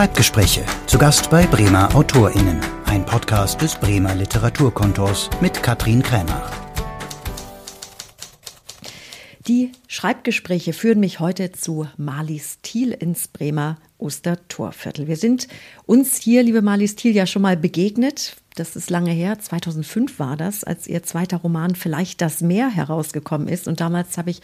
Schreibgespräche. Zu Gast bei Bremer AutorInnen. Ein Podcast des Bremer Literaturkontors mit Katrin Krämer. Die Schreibgespräche führen mich heute zu Marlies Thiel ins Bremer Ostertorviertel. Wir sind uns hier, liebe Marlies Thiel, ja schon mal begegnet. Das ist lange her, 2005 war das, als ihr zweiter Roman Vielleicht das Meer herausgekommen ist. Und damals habe ich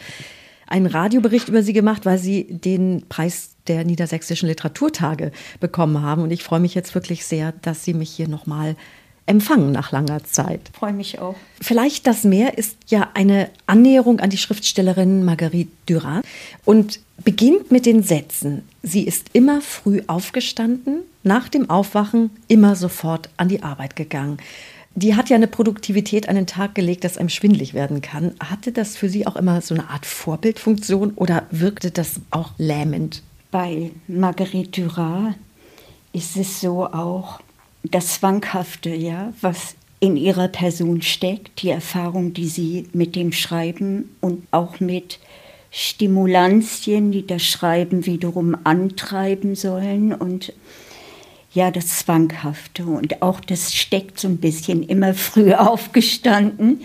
einen Radiobericht über sie gemacht, weil sie den Preis der Niedersächsischen Literaturtage bekommen haben. Und ich freue mich jetzt wirklich sehr, dass Sie mich hier nochmal empfangen nach langer Zeit. Freue mich auch. Vielleicht das Meer ist ja eine Annäherung an die Schriftstellerin Marguerite Duras und beginnt mit den Sätzen. Sie ist immer früh aufgestanden, nach dem Aufwachen immer sofort an die Arbeit gegangen die hat ja eine Produktivität an den Tag gelegt, dass einem schwindlig werden kann. Hatte das für Sie auch immer so eine Art Vorbildfunktion oder wirkte das auch lähmend? Bei Marguerite Duras ist es so auch das Zwanghafte, ja, was in ihrer Person steckt, die Erfahrung, die sie mit dem Schreiben und auch mit Stimulantien, die das Schreiben wiederum antreiben sollen und ja, das Zwanghafte und auch das steckt so ein bisschen immer früh aufgestanden.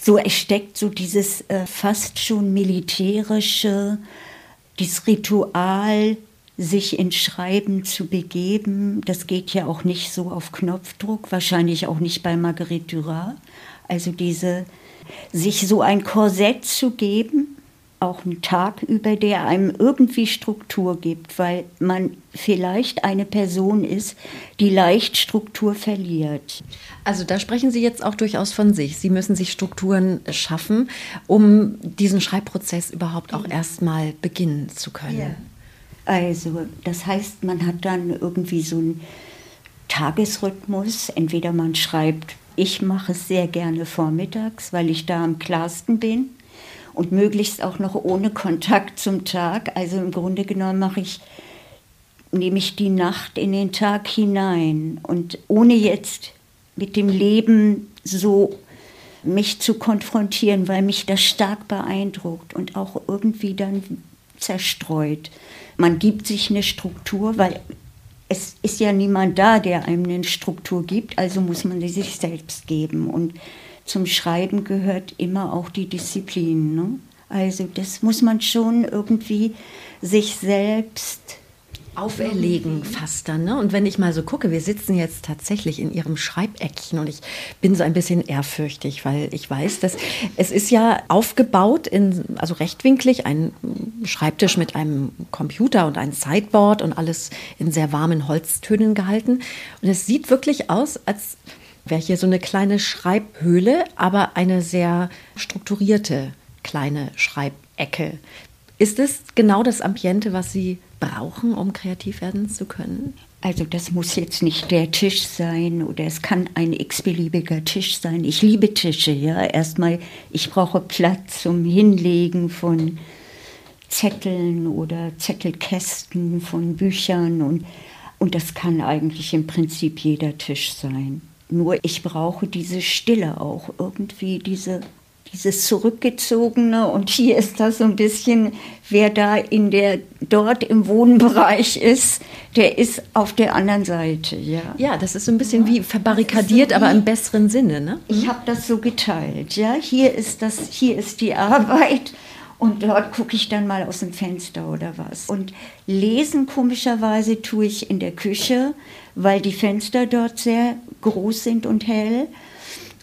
So, es steckt so dieses äh, fast schon militärische, dieses Ritual, sich ins Schreiben zu begeben. Das geht ja auch nicht so auf Knopfdruck, wahrscheinlich auch nicht bei Marguerite Duras. Also diese, sich so ein Korsett zu geben, auch einen Tag über, der einem irgendwie Struktur gibt, weil man vielleicht eine Person ist, die leicht Struktur verliert. Also da sprechen Sie jetzt auch durchaus von sich. Sie müssen sich Strukturen schaffen, um diesen Schreibprozess überhaupt auch erstmal beginnen zu können. Ja. Also das heißt, man hat dann irgendwie so einen Tagesrhythmus. Entweder man schreibt, ich mache es sehr gerne vormittags, weil ich da am klarsten bin und möglichst auch noch ohne Kontakt zum Tag. Also im Grunde genommen mache ich, nehme ich die Nacht in den Tag hinein und ohne jetzt mit dem Leben so mich zu konfrontieren, weil mich das stark beeindruckt und auch irgendwie dann zerstreut. Man gibt sich eine Struktur, weil es ist ja niemand da, der einem eine Struktur gibt, also muss man sie sich selbst geben. Und zum Schreiben gehört immer auch die Disziplin. Ne? Also das muss man schon irgendwie sich selbst auferlegen fast dann. Ne? Und wenn ich mal so gucke, wir sitzen jetzt tatsächlich in ihrem Schreibeckchen und ich bin so ein bisschen ehrfürchtig, weil ich weiß, dass es ist ja aufgebaut, in, also rechtwinklig, ein Schreibtisch mit einem Computer und ein Sideboard und alles in sehr warmen Holztönen gehalten. Und es sieht wirklich aus, als wäre hier so eine kleine Schreibhöhle, aber eine sehr strukturierte kleine Schreibecke. Ist es genau das Ambiente, was Sie brauchen, um kreativ werden zu können? Also das muss jetzt nicht der Tisch sein oder es kann ein x-beliebiger Tisch sein. Ich liebe Tische, ja. Erstmal, ich brauche Platz zum Hinlegen von Zetteln oder Zettelkästen von Büchern und, und das kann eigentlich im Prinzip jeder Tisch sein. Nur ich brauche diese Stille auch, irgendwie diese, dieses Zurückgezogene. Und hier ist das so ein bisschen, wer da in der, dort im Wohnbereich ist, der ist auf der anderen Seite, ja. Ja, das ist so ein bisschen wie verbarrikadiert, so aber im besseren Sinne, ne? Ich habe das so geteilt, ja. Hier ist das, hier ist die Arbeit und dort gucke ich dann mal aus dem Fenster oder was. Und lesen komischerweise tue ich in der Küche, weil die Fenster dort sehr groß sind und hell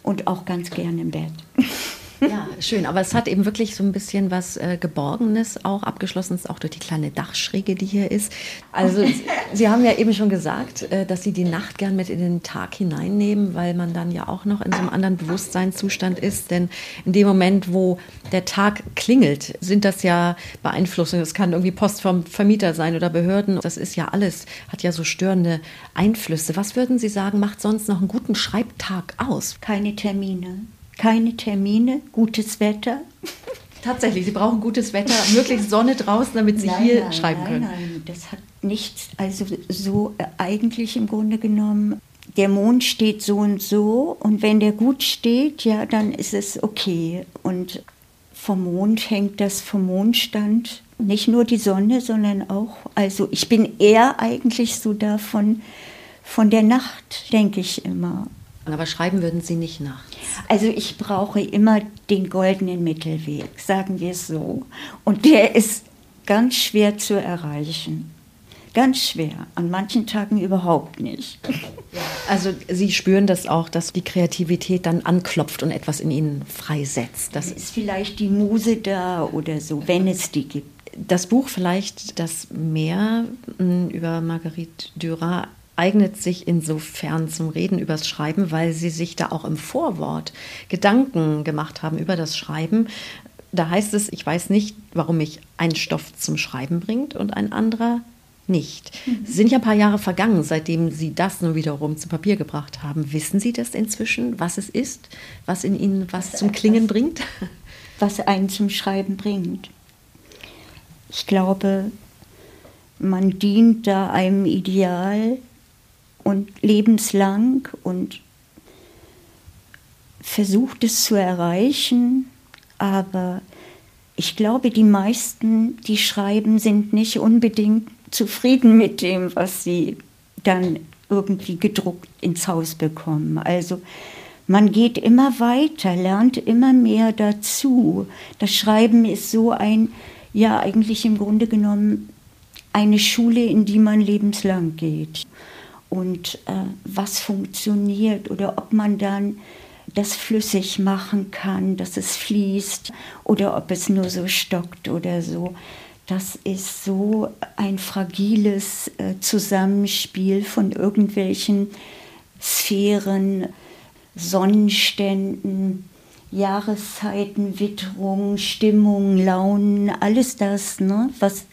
und auch ganz gern im Bett. Ja, schön. Aber es hat eben wirklich so ein bisschen was äh, Geborgenes auch, abgeschlossen ist auch durch die kleine Dachschräge, die hier ist. Also Sie haben ja eben schon gesagt, äh, dass Sie die Nacht gern mit in den Tag hineinnehmen, weil man dann ja auch noch in so einem anderen Bewusstseinszustand ist. Denn in dem Moment, wo der Tag klingelt, sind das ja Beeinflussungen. Es kann irgendwie Post vom Vermieter sein oder Behörden. Das ist ja alles, hat ja so störende Einflüsse. Was würden Sie sagen, macht sonst noch einen guten Schreibtag aus? Keine Termine keine Termine, gutes Wetter. Tatsächlich, Sie brauchen gutes Wetter, möglichst Sonne draußen, damit Sie nein, hier nein, schreiben nein, können. Nein, das hat nichts, also so äh, eigentlich im Grunde genommen, der Mond steht so und so und wenn der gut steht, ja, dann ist es okay. Und vom Mond hängt das vom Mondstand. Nicht nur die Sonne, sondern auch, also ich bin eher eigentlich so davon, von der Nacht, denke ich immer. Aber schreiben würden Sie nicht nachts? Also ich brauche immer den goldenen Mittelweg, sagen wir es so. Und der ist ganz schwer zu erreichen. Ganz schwer. An manchen Tagen überhaupt nicht. Also Sie spüren das auch, dass die Kreativität dann anklopft und etwas in Ihnen freisetzt. Das ist vielleicht die Muse da oder so, wenn es die gibt. Das Buch vielleicht das Meer hm, über Marguerite Dürer eignet sich insofern zum Reden übers Schreiben, weil Sie sich da auch im Vorwort Gedanken gemacht haben über das Schreiben. Da heißt es, ich weiß nicht, warum mich ein Stoff zum Schreiben bringt und ein anderer nicht. Mhm. Es sind ja ein paar Jahre vergangen, seitdem Sie das nun wiederum zu Papier gebracht haben. Wissen Sie das inzwischen, was es ist, was in Ihnen was, was zum Klingen bringt? Was einen zum Schreiben bringt. Ich glaube, man dient da einem Ideal und lebenslang und versucht es zu erreichen, aber ich glaube, die meisten, die schreiben, sind nicht unbedingt zufrieden mit dem, was sie dann irgendwie gedruckt ins Haus bekommen. Also man geht immer weiter, lernt immer mehr dazu. Das Schreiben ist so ein, ja eigentlich im Grunde genommen eine Schule, in die man lebenslang geht. Und äh, was funktioniert oder ob man dann das flüssig machen kann, dass es fließt oder ob es nur so stockt oder so das ist so ein fragiles äh, Zusammenspiel von irgendwelchen Sphären, Sonnenständen, Jahreszeiten, Witterung, Stimmung, Launen, alles das, ne, was.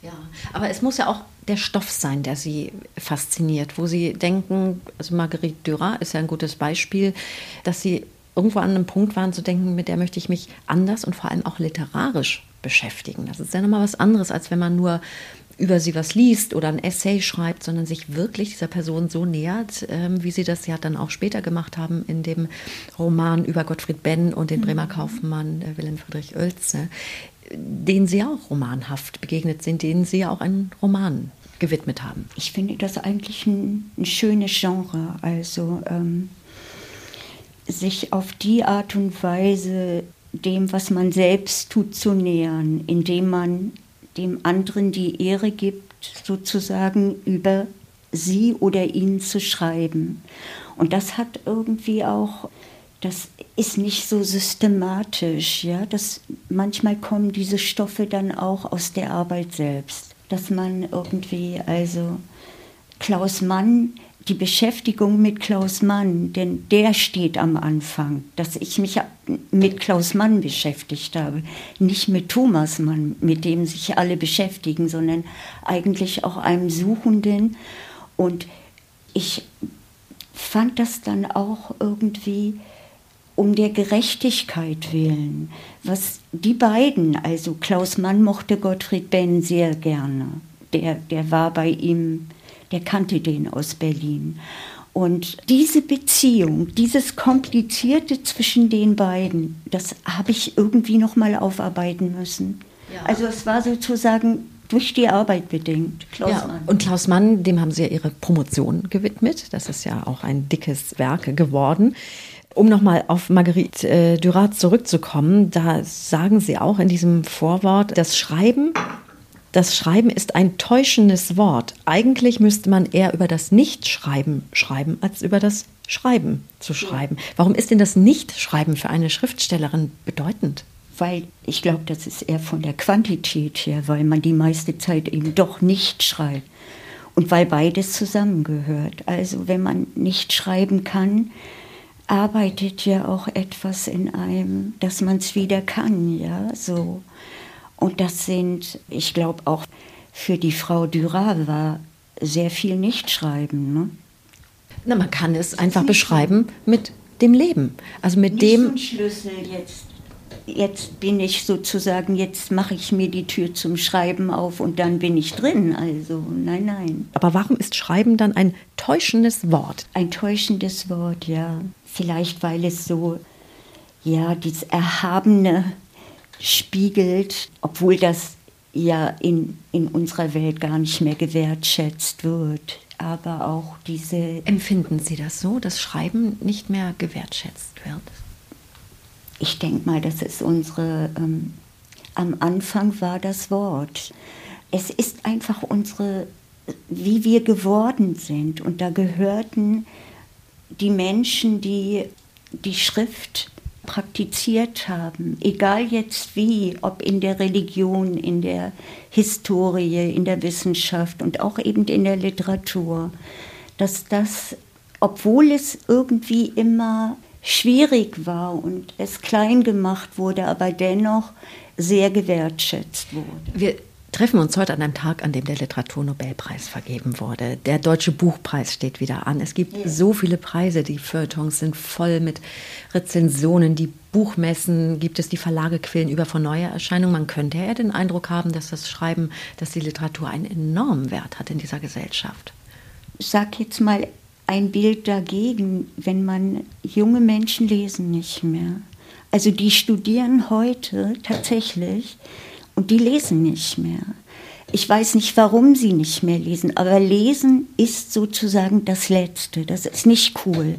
Ja, aber es muss ja auch der Stoff sein, der Sie fasziniert, wo Sie denken, also Marguerite Dürer ist ja ein gutes Beispiel, dass Sie irgendwo an einem Punkt waren zu denken, mit der möchte ich mich anders und vor allem auch literarisch beschäftigen. Das ist ja nochmal was anderes, als wenn man nur über sie was liest oder ein Essay schreibt, sondern sich wirklich dieser Person so nähert, ähm, wie sie das ja dann auch später gemacht haben in dem Roman über Gottfried Benn und den mhm. Bremer Kaufmann äh, Wilhelm Friedrich Oelze, denen sie auch romanhaft begegnet sind, denen sie ja auch einen Roman gewidmet haben. Ich finde das eigentlich ein, ein schönes Genre, also ähm, sich auf die Art und Weise dem, was man selbst tut, zu nähern, indem man dem anderen die Ehre gibt, sozusagen über sie oder ihn zu schreiben. Und das hat irgendwie auch, das ist nicht so systematisch, ja, das, manchmal kommen diese Stoffe dann auch aus der Arbeit selbst, dass man irgendwie, also Klaus Mann die Beschäftigung mit Klaus Mann, denn der steht am Anfang, dass ich mich mit Klaus Mann beschäftigt habe, nicht mit Thomas Mann, mit dem sich alle beschäftigen, sondern eigentlich auch einem Suchenden. Und ich fand das dann auch irgendwie um der Gerechtigkeit willen, was die beiden, also Klaus Mann mochte Gottfried Benn sehr gerne. Der, der war bei ihm der kannte den aus Berlin. Und diese Beziehung, dieses Komplizierte zwischen den beiden, das habe ich irgendwie noch mal aufarbeiten müssen. Ja. Also es war sozusagen durch die Arbeit bedingt. Klaus ja, Mann. Und Klaus Mann, dem haben Sie ja Ihre Promotion gewidmet. Das ist ja auch ein dickes Werk geworden. Um nochmal auf Marguerite äh, Dürat zurückzukommen, da sagen Sie auch in diesem Vorwort, das Schreiben das Schreiben ist ein täuschendes Wort. Eigentlich müsste man eher über das Nichtschreiben schreiben, als über das Schreiben zu schreiben. Warum ist denn das Nichtschreiben für eine Schriftstellerin bedeutend? Weil ich glaube, das ist eher von der Quantität her, weil man die meiste Zeit eben doch nicht schreibt. Und weil beides zusammengehört. Also wenn man nicht schreiben kann, arbeitet ja auch etwas in einem, dass man es wieder kann, ja, so. Und das sind, ich glaube auch für die Frau Dürer war sehr viel Nichtschreiben. Ne? Na, man kann es einfach beschreiben mit dem Leben. Also mit Nicht dem. So Schlüssel jetzt. Jetzt bin ich sozusagen, jetzt mache ich mir die Tür zum Schreiben auf und dann bin ich drin. Also nein, nein. Aber warum ist Schreiben dann ein täuschendes Wort? Ein täuschendes Wort, ja. Vielleicht weil es so, ja, dieses Erhabene spiegelt, obwohl das ja in, in unserer Welt gar nicht mehr gewertschätzt wird. Aber auch diese. Empfinden Sie das so, dass Schreiben nicht mehr gewertschätzt wird? Ich denke mal, das ist unsere. Ähm, am Anfang war das Wort. Es ist einfach unsere, wie wir geworden sind. Und da gehörten die Menschen, die die Schrift praktiziert haben, egal jetzt wie, ob in der Religion, in der Historie, in der Wissenschaft und auch eben in der Literatur, dass das, obwohl es irgendwie immer schwierig war und es klein gemacht wurde, aber dennoch sehr gewertschätzt wurde. Wir treffen uns heute an einem Tag, an dem der Literaturnobelpreis vergeben wurde. Der Deutsche Buchpreis steht wieder an. Es gibt ja. so viele Preise, die Feuilletons sind voll mit Rezensionen, die Buchmessen gibt es, die Verlage quillen über von neuer Erscheinung. Man könnte ja den Eindruck haben, dass das Schreiben, dass die Literatur einen enormen Wert hat in dieser Gesellschaft. Ich sag jetzt mal ein Bild dagegen, wenn man junge Menschen lesen nicht mehr. Also die studieren heute tatsächlich und die lesen nicht mehr. Ich weiß nicht, warum sie nicht mehr lesen, aber lesen ist sozusagen das Letzte. Das ist nicht cool.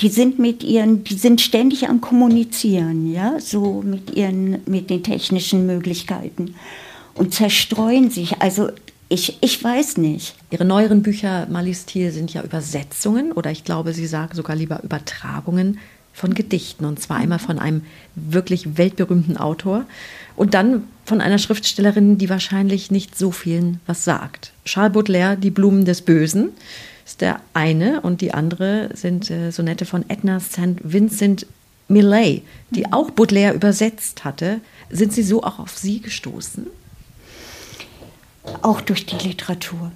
Die sind mit ihren, die sind ständig am Kommunizieren, ja, so mit ihren, mit den technischen Möglichkeiten und zerstreuen sich. Also ich, ich weiß nicht. Ihre neueren Bücher, Malis Thiel, sind ja Übersetzungen oder ich glaube, Sie sagen sogar lieber Übertragungen von Gedichten. Und zwar einmal von einem wirklich weltberühmten Autor und dann von einer Schriftstellerin, die wahrscheinlich nicht so vielen was sagt. Charles Baudelaire, Die Blumen des Bösen, ist der eine und die andere sind äh, Sonette von Edna St. Vincent Millay, die mhm. auch Baudelaire übersetzt hatte. Sind Sie so auch auf sie gestoßen? Auch durch die Literatur.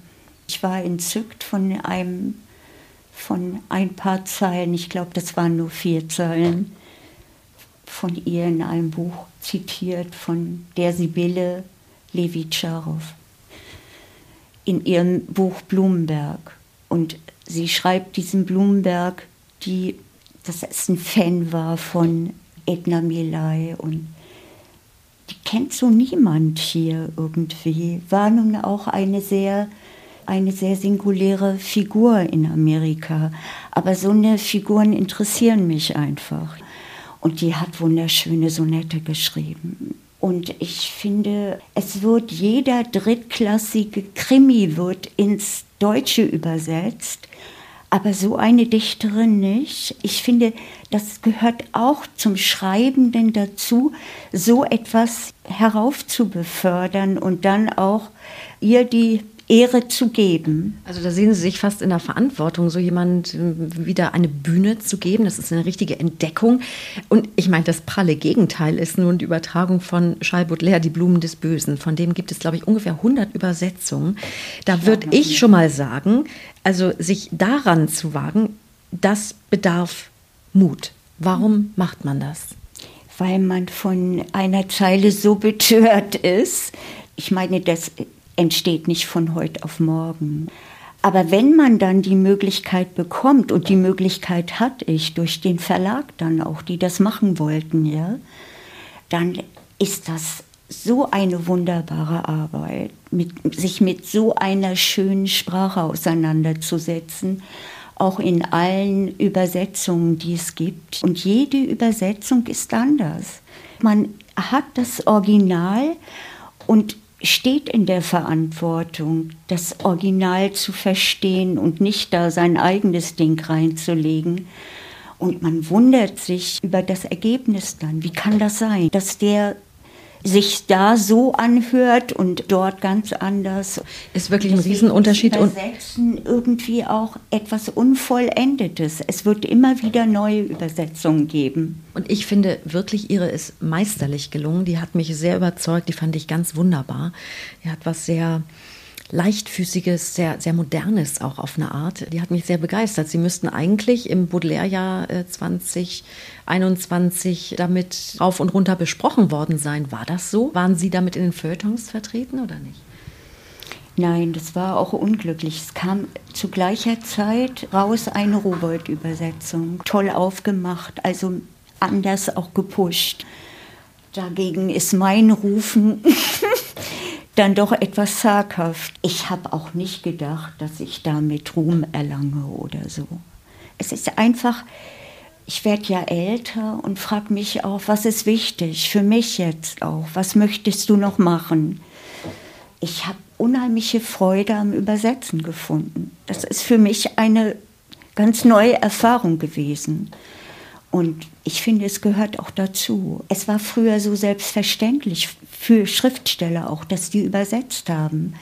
Ich war entzückt von einem, von ein paar Zeilen, ich glaube, das waren nur vier Zeilen, von ihr in einem Buch zitiert, von der Sibylle Levi-Charow in ihrem Buch Blumenberg. Und sie schreibt diesen Blumenberg, die, dass es ein Fan war von Edna Milay und die kennt so niemand hier irgendwie. War nun auch eine sehr, eine sehr singuläre Figur in Amerika. Aber so eine Figuren interessieren mich einfach. Und die hat wunderschöne Sonette geschrieben. Und ich finde, es wird jeder drittklassige Krimi wird ins Deutsche übersetzt, aber so eine Dichterin nicht. Ich finde, das gehört auch zum Schreibenden dazu, so etwas heraufzubefördern und dann auch ihr die Ehre zu geben. Also da sehen Sie sich fast in der Verantwortung, so jemand äh, wieder eine Bühne zu geben. Das ist eine richtige Entdeckung. Und ich meine, das pralle Gegenteil ist nun die Übertragung von Charles Baudelaire, Die Blumen des Bösen. Von dem gibt es, glaube ich, ungefähr 100 Übersetzungen. Da würde ich schon mal sagen, also sich daran zu wagen, das bedarf Mut. Warum macht man das? Weil man von einer Zeile so betört ist. Ich meine, das entsteht nicht von heute auf morgen. Aber wenn man dann die Möglichkeit bekommt, und die Möglichkeit hatte ich durch den Verlag dann auch, die das machen wollten, ja, dann ist das so eine wunderbare Arbeit, mit, sich mit so einer schönen Sprache auseinanderzusetzen, auch in allen Übersetzungen, die es gibt. Und jede Übersetzung ist anders. Man hat das Original und steht in der Verantwortung, das Original zu verstehen und nicht da sein eigenes Ding reinzulegen. Und man wundert sich über das Ergebnis dann. Wie kann das sein, dass der sich da so anhört und dort ganz anders. Ist wirklich ein Riesenunterschied. Und irgendwie auch etwas Unvollendetes. Es wird immer wieder neue Übersetzungen geben. Und ich finde wirklich, ihre ist meisterlich gelungen. Die hat mich sehr überzeugt. Die fand ich ganz wunderbar. Die hat was sehr leichtfüßiges, sehr, sehr modernes auch auf eine Art. Die hat mich sehr begeistert. Sie müssten eigentlich im Baudelaire-Jahr 2021 äh, damit rauf und runter besprochen worden sein. War das so? Waren Sie damit in den Feuilletons vertreten oder nicht? Nein, das war auch unglücklich. Es kam zu gleicher Zeit raus eine Robert-Übersetzung. Toll aufgemacht, also anders auch gepusht. Dagegen ist mein Rufen dann doch etwas zaghaft. Ich habe auch nicht gedacht, dass ich damit Ruhm erlange oder so. Es ist einfach, ich werde ja älter und frage mich auch, was ist wichtig für mich jetzt auch? Was möchtest du noch machen? Ich habe unheimliche Freude am Übersetzen gefunden. Das ist für mich eine ganz neue Erfahrung gewesen. Und ich finde, es gehört auch dazu. Es war früher so selbstverständlich für Schriftsteller auch, dass die übersetzt haben.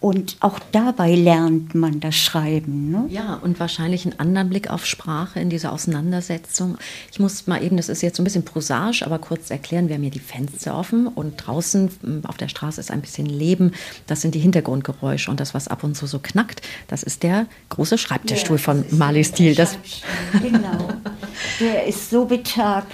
Und auch dabei lernt man das Schreiben. Ne? Ja, und wahrscheinlich einen anderen Blick auf Sprache in dieser Auseinandersetzung. Ich muss mal eben, das ist jetzt so ein bisschen prosaisch, aber kurz erklären, wir haben hier die Fenster offen und draußen hm, auf der Straße ist ein bisschen Leben. Das sind die Hintergrundgeräusche und das, was ab und zu so knackt, das ist der große Schreibtischstuhl ja, von Marley Steele. Das genau, der ist so betagt.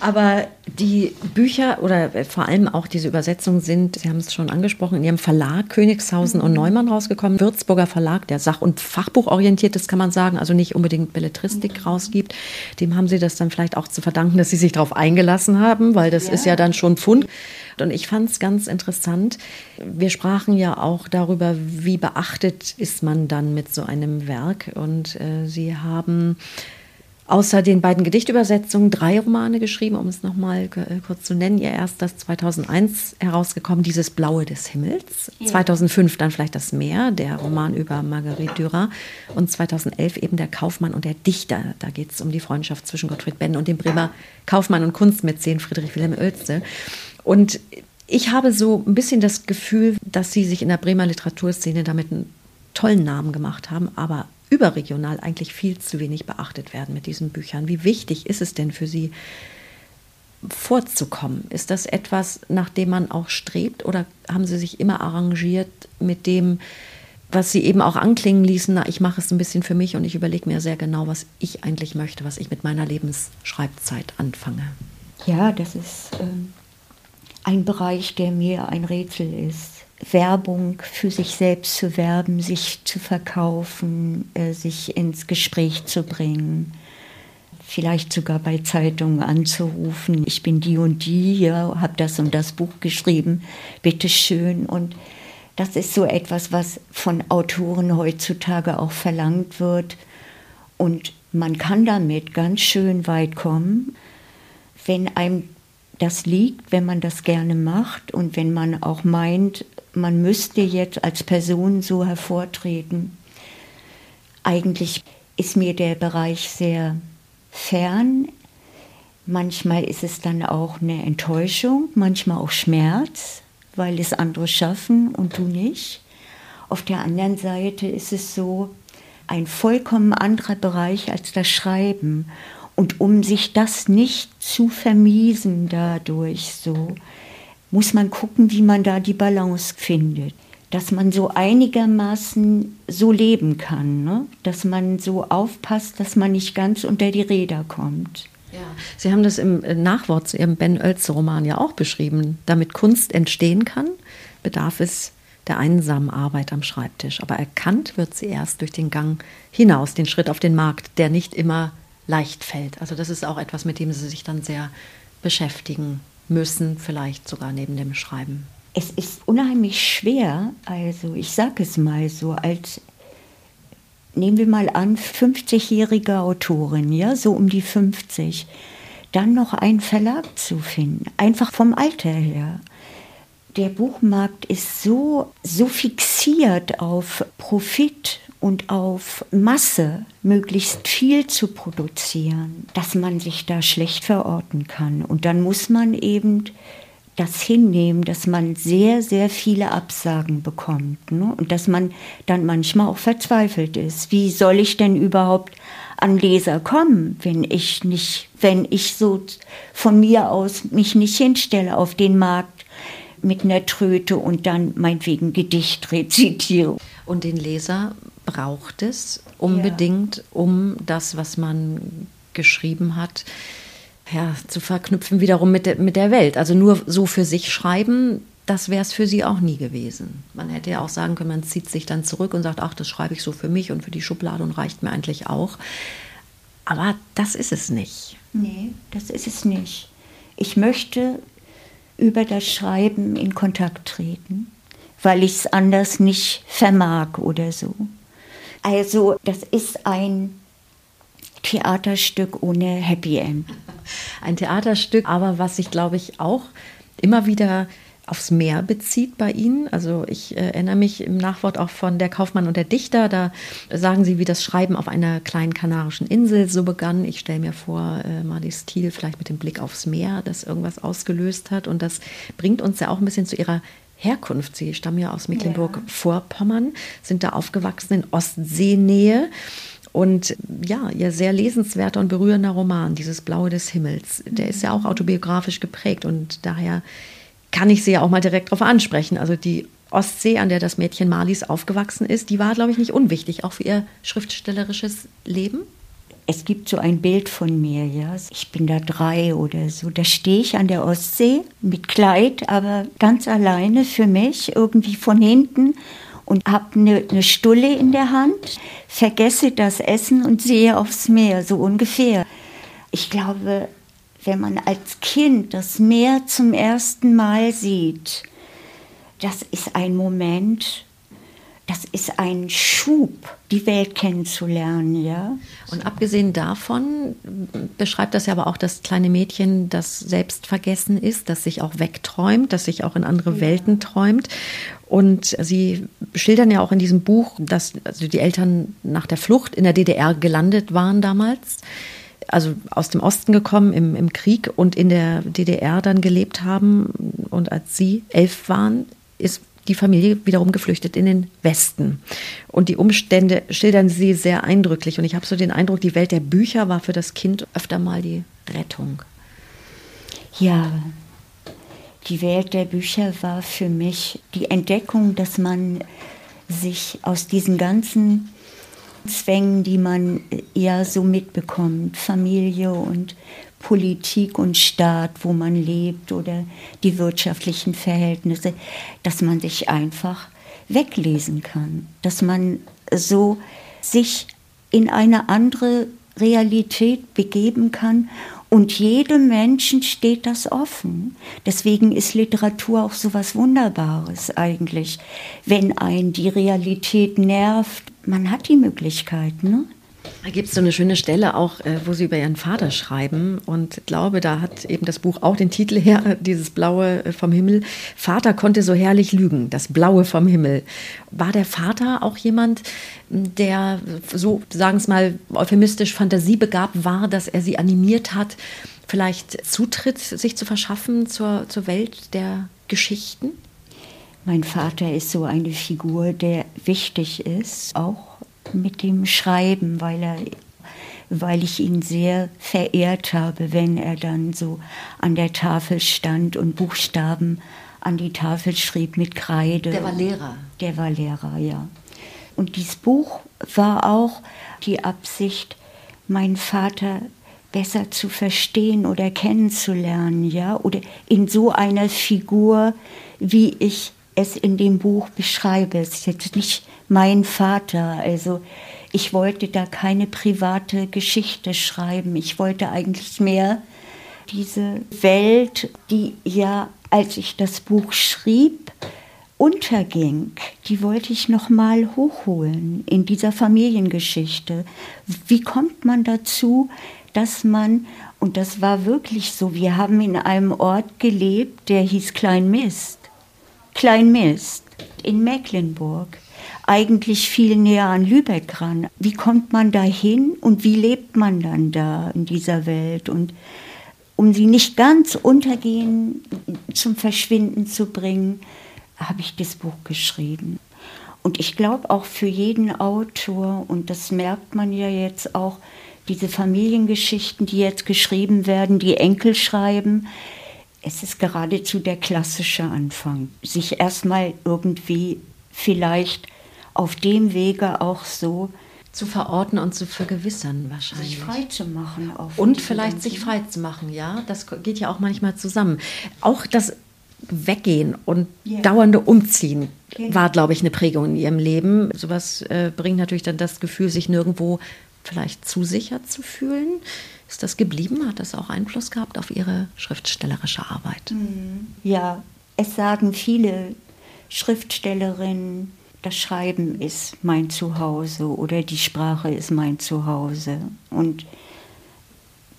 Aber die Bücher oder vor allem auch diese Übersetzungen sind, Sie haben es schon angesprochen, in Ihrem Verlag Königshausen und Neumann rausgekommen. Würzburger Verlag, der Sach- und Fachbuchorientiert ist, kann man sagen, also nicht unbedingt Belletristik rausgibt. Dem haben Sie das dann vielleicht auch zu verdanken, dass Sie sich darauf eingelassen haben, weil das ja. ist ja dann schon Fund. Und ich fand es ganz interessant. Wir sprachen ja auch darüber, wie beachtet ist man dann mit so einem Werk. Und äh, Sie haben außer den beiden Gedichtübersetzungen drei Romane geschrieben, um es nochmal äh, kurz zu nennen. Ihr erstes 2001 herausgekommen, Dieses Blaue des Himmels. Ja. 2005 dann vielleicht Das Meer, der Roman über Marguerite Dürer. Und 2011 eben Der Kaufmann und der Dichter. Da geht es um die Freundschaft zwischen Gottfried Benn und dem Bremer Kaufmann und Kunstmäzen Friedrich Wilhelm Oelze. Und ich habe so ein bisschen das Gefühl, dass Sie sich in der Bremer Literaturszene damit einen tollen Namen gemacht haben, aber überregional eigentlich viel zu wenig beachtet werden mit diesen Büchern. Wie wichtig ist es denn für Sie, vorzukommen? Ist das etwas, nach dem man auch strebt oder haben Sie sich immer arrangiert mit dem, was Sie eben auch anklingen ließen, na, ich mache es ein bisschen für mich und ich überlege mir sehr genau, was ich eigentlich möchte, was ich mit meiner Lebensschreibzeit anfange? Ja, das ist äh, ein Bereich, der mir ein Rätsel ist. Werbung für sich selbst zu werben, sich zu verkaufen, äh, sich ins Gespräch zu bringen, vielleicht sogar bei Zeitungen anzurufen. Ich bin die und die, ja, habe das und das Buch geschrieben, bitteschön. Und das ist so etwas, was von Autoren heutzutage auch verlangt wird. Und man kann damit ganz schön weit kommen, wenn einem das liegt, wenn man das gerne macht und wenn man auch meint, man müsste jetzt als Person so hervortreten. Eigentlich ist mir der Bereich sehr fern. Manchmal ist es dann auch eine Enttäuschung, manchmal auch Schmerz, weil es andere schaffen und du nicht. Auf der anderen Seite ist es so ein vollkommen anderer Bereich als das Schreiben. Und um sich das nicht zu vermiesen dadurch so, muss man gucken, wie man da die Balance findet. Dass man so einigermaßen so leben kann, ne? dass man so aufpasst, dass man nicht ganz unter die Räder kommt. Ja. Sie haben das im Nachwort zu Ihrem Ben Oelze-Roman ja auch beschrieben. Damit Kunst entstehen kann, bedarf es der einsamen Arbeit am Schreibtisch. Aber erkannt wird sie erst durch den Gang hinaus, den Schritt auf den Markt, der nicht immer leicht fällt. Also das ist auch etwas, mit dem Sie sich dann sehr beschäftigen müssen, vielleicht sogar neben dem Schreiben? Es ist unheimlich schwer, also ich sage es mal so, als nehmen wir mal an, 50-jährige Autorin, ja, so um die 50, dann noch einen Verlag zu finden, einfach vom Alter her. Der Buchmarkt ist so, so fixiert auf Profit und auf Masse möglichst viel zu produzieren, dass man sich da schlecht verorten kann. Und dann muss man eben das hinnehmen, dass man sehr, sehr viele Absagen bekommt ne? und dass man dann manchmal auch verzweifelt ist. Wie soll ich denn überhaupt an Leser kommen, wenn ich nicht, wenn ich so von mir aus mich nicht hinstelle auf den Markt mit einer Tröte und dann meinetwegen Gedicht rezitiere. Und den Leser braucht es unbedingt, ja. um das, was man geschrieben hat, ja, zu verknüpfen wiederum mit der, mit der Welt. Also nur so für sich schreiben, das wäre es für sie auch nie gewesen. Man hätte ja auch sagen können, man zieht sich dann zurück und sagt, ach, das schreibe ich so für mich und für die Schublade und reicht mir eigentlich auch. Aber das ist es nicht. Nee, das ist es nicht. Ich möchte über das Schreiben in Kontakt treten, weil ich es anders nicht vermag oder so. Also das ist ein Theaterstück ohne Happy End. Ein Theaterstück, aber was ich glaube ich auch immer wieder aufs Meer bezieht bei Ihnen. Also ich äh, erinnere mich im Nachwort auch von Der Kaufmann und der Dichter. Da sagen Sie, wie das Schreiben auf einer kleinen kanarischen Insel so begann. Ich stelle mir vor, äh, Marlies Thiel vielleicht mit dem Blick aufs Meer, das irgendwas ausgelöst hat. Und das bringt uns ja auch ein bisschen zu Ihrer Herkunft. Sie stammen ja aus Mecklenburg-Vorpommern, sind da aufgewachsen in Ostseenähe. Und ja, ihr sehr lesenswerter und berührender Roman, dieses Blaue des Himmels, der ist ja auch autobiografisch geprägt und daher kann ich sie ja auch mal direkt darauf ansprechen. Also die Ostsee, an der das Mädchen Marlies aufgewachsen ist, die war, glaube ich, nicht unwichtig, auch für ihr schriftstellerisches Leben. Es gibt so ein Bild von mir, ja. Ich bin da drei oder so. Da stehe ich an der Ostsee mit Kleid, aber ganz alleine für mich, irgendwie von hinten und habe eine, eine Stulle in der Hand, vergesse das Essen und sehe aufs Meer, so ungefähr. Ich glaube, wenn man als Kind das Meer zum ersten Mal sieht, das ist ein Moment, das ist ein Schub, die Welt kennenzulernen, ja. Und abgesehen davon beschreibt das ja aber auch das kleine Mädchen, das selbstvergessen ist, das sich auch wegträumt, das sich auch in andere ja. Welten träumt. Und Sie schildern ja auch in diesem Buch, dass also die Eltern nach der Flucht in der DDR gelandet waren damals also aus dem Osten gekommen im, im Krieg und in der DDR dann gelebt haben. Und als sie elf waren, ist die Familie wiederum geflüchtet in den Westen. Und die Umstände schildern sie sehr eindrücklich. Und ich habe so den Eindruck, die Welt der Bücher war für das Kind öfter mal die Rettung. Ja, die Welt der Bücher war für mich die Entdeckung, dass man sich aus diesen ganzen Zwängen, die man ja so mitbekommt, Familie und Politik und Staat, wo man lebt oder die wirtschaftlichen Verhältnisse, dass man sich einfach weglesen kann, dass man so sich in eine andere Realität begeben kann und jedem Menschen steht das offen. Deswegen ist Literatur auch so was Wunderbares eigentlich. Wenn ein die Realität nervt, man hat die Möglichkeit, ne? Da gibt es so eine schöne Stelle auch, äh, wo Sie über Ihren Vater schreiben. Und ich glaube, da hat eben das Buch auch den Titel her, dieses Blaue äh, vom Himmel. Vater konnte so herrlich lügen, das Blaue vom Himmel. War der Vater auch jemand, der so, sagen es mal, euphemistisch fantasiebegabt war, dass er Sie animiert hat, vielleicht Zutritt sich zu verschaffen zur, zur Welt der Geschichten? Mein Vater ist so eine Figur, der wichtig ist, auch mit dem Schreiben, weil er weil ich ihn sehr verehrt habe, wenn er dann so an der Tafel stand und Buchstaben an die Tafel schrieb mit Kreide. Der war Lehrer. Der war Lehrer, ja. Und dieses Buch war auch die Absicht, meinen Vater besser zu verstehen oder kennenzulernen, ja, oder in so einer Figur, wie ich es in dem Buch beschreibe. Es ist jetzt nicht mein Vater, also ich wollte da keine private Geschichte schreiben. Ich wollte eigentlich mehr diese Welt, die ja, als ich das Buch schrieb, unterging, die wollte ich noch mal hochholen in dieser Familiengeschichte. Wie kommt man dazu, dass man und das war wirklich so, wir haben in einem Ort gelebt, der hieß Kleinmist. Kleinmist in Mecklenburg. Eigentlich viel näher an Lübeck ran. Wie kommt man da hin und wie lebt man dann da in dieser Welt? Und um sie nicht ganz untergehen, zum Verschwinden zu bringen, habe ich das Buch geschrieben. Und ich glaube auch für jeden Autor, und das merkt man ja jetzt auch, diese Familiengeschichten, die jetzt geschrieben werden, die Enkel schreiben, es ist geradezu der klassische Anfang, sich erstmal irgendwie vielleicht auf dem Wege auch so zu verorten und zu vergewissern wahrscheinlich. Sich frei zu machen. und vielleicht sich frei zu machen, ja. Das geht ja auch manchmal zusammen. Auch das Weggehen und yeah. dauernde Umziehen okay. war, glaube ich, eine Prägung in ihrem Leben. Sowas äh, bringt natürlich dann das Gefühl, sich nirgendwo vielleicht zu sicher zu fühlen. Ist das geblieben? Hat das auch Einfluss gehabt auf Ihre schriftstellerische Arbeit? Mhm. Ja, es sagen viele Schriftstellerinnen, das Schreiben ist mein Zuhause oder die Sprache ist mein Zuhause. Und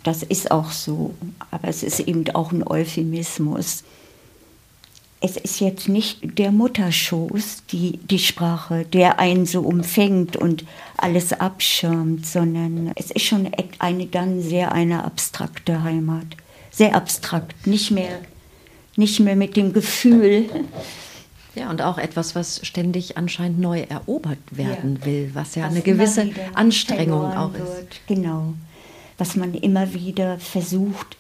das ist auch so, aber es ist eben auch ein Euphemismus. Es ist jetzt nicht der Mutterschoß, die, die Sprache, der einen so umfängt und alles abschirmt, sondern es ist schon eine dann sehr eine abstrakte Heimat. Sehr abstrakt, nicht mehr, nicht mehr mit dem Gefühl. Ja, und auch etwas, was ständig anscheinend neu erobert werden ja. will, was ja was eine gewisse Anstrengung auch ist. Wird. Genau was man immer wieder versucht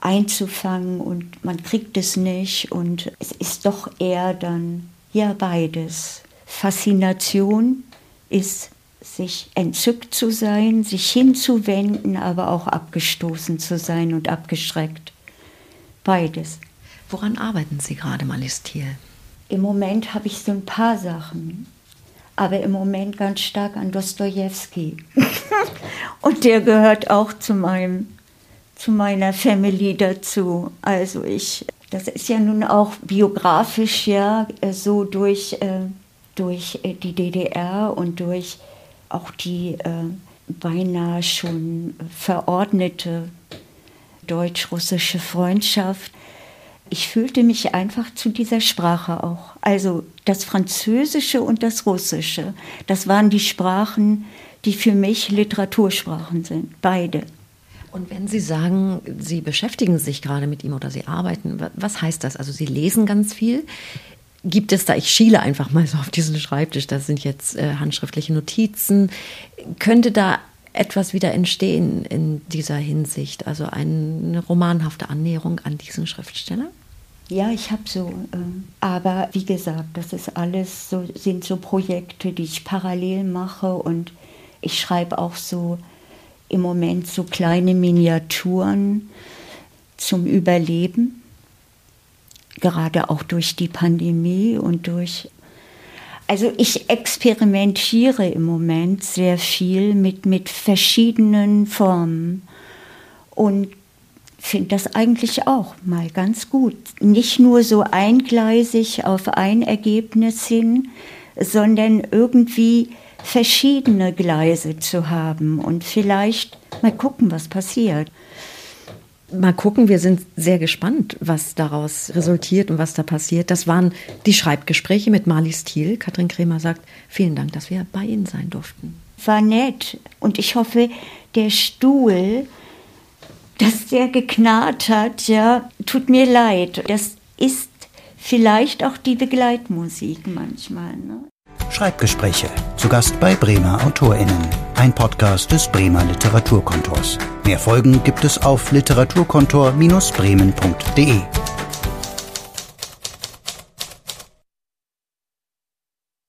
einzufangen und man kriegt es nicht und es ist doch eher dann ja beides. Faszination ist sich entzückt zu sein, sich hinzuwenden, aber auch abgestoßen zu sein und abgeschreckt. Beides. Woran arbeiten Sie gerade, Malis Thiel? Im Moment habe ich so ein paar Sachen aber im Moment ganz stark an Dostoevsky. und der gehört auch zu meinem zu meiner Family dazu. Also ich, das ist ja nun auch biografisch ja so durch, äh, durch äh, die DDR und durch auch die äh, beinahe schon verordnete deutsch-russische Freundschaft ich fühlte mich einfach zu dieser Sprache auch. Also das Französische und das Russische, das waren die Sprachen, die für mich Literatursprachen sind, beide. Und wenn Sie sagen, Sie beschäftigen sich gerade mit ihm oder Sie arbeiten, was heißt das? Also Sie lesen ganz viel. Gibt es da, ich schiele einfach mal so auf diesen Schreibtisch, das sind jetzt äh, handschriftliche Notizen. Könnte da etwas wieder entstehen in dieser Hinsicht? Also eine romanhafte Annäherung an diesen Schriftsteller? Ja, ich habe so. Äh, aber wie gesagt, das ist alles so, sind so Projekte, die ich parallel mache und ich schreibe auch so im Moment so kleine Miniaturen zum Überleben, gerade auch durch die Pandemie und durch. Also ich experimentiere im Moment sehr viel mit, mit verschiedenen Formen und finde das eigentlich auch mal ganz gut. Nicht nur so eingleisig auf ein Ergebnis hin, sondern irgendwie verschiedene Gleise zu haben und vielleicht mal gucken, was passiert. Mal gucken, wir sind sehr gespannt, was daraus resultiert und was da passiert. Das waren die Schreibgespräche mit Marlies Thiel. Katrin Kremer sagt, vielen Dank, dass wir bei Ihnen sein durften. War nett und ich hoffe, der Stuhl dass der geknarrt hat, ja, tut mir leid. Das ist vielleicht auch die Begleitmusik manchmal. Ne? Schreibgespräche. Zu Gast bei Bremer AutorInnen. Ein Podcast des Bremer Literaturkontors. Mehr Folgen gibt es auf literaturkontor-bremen.de.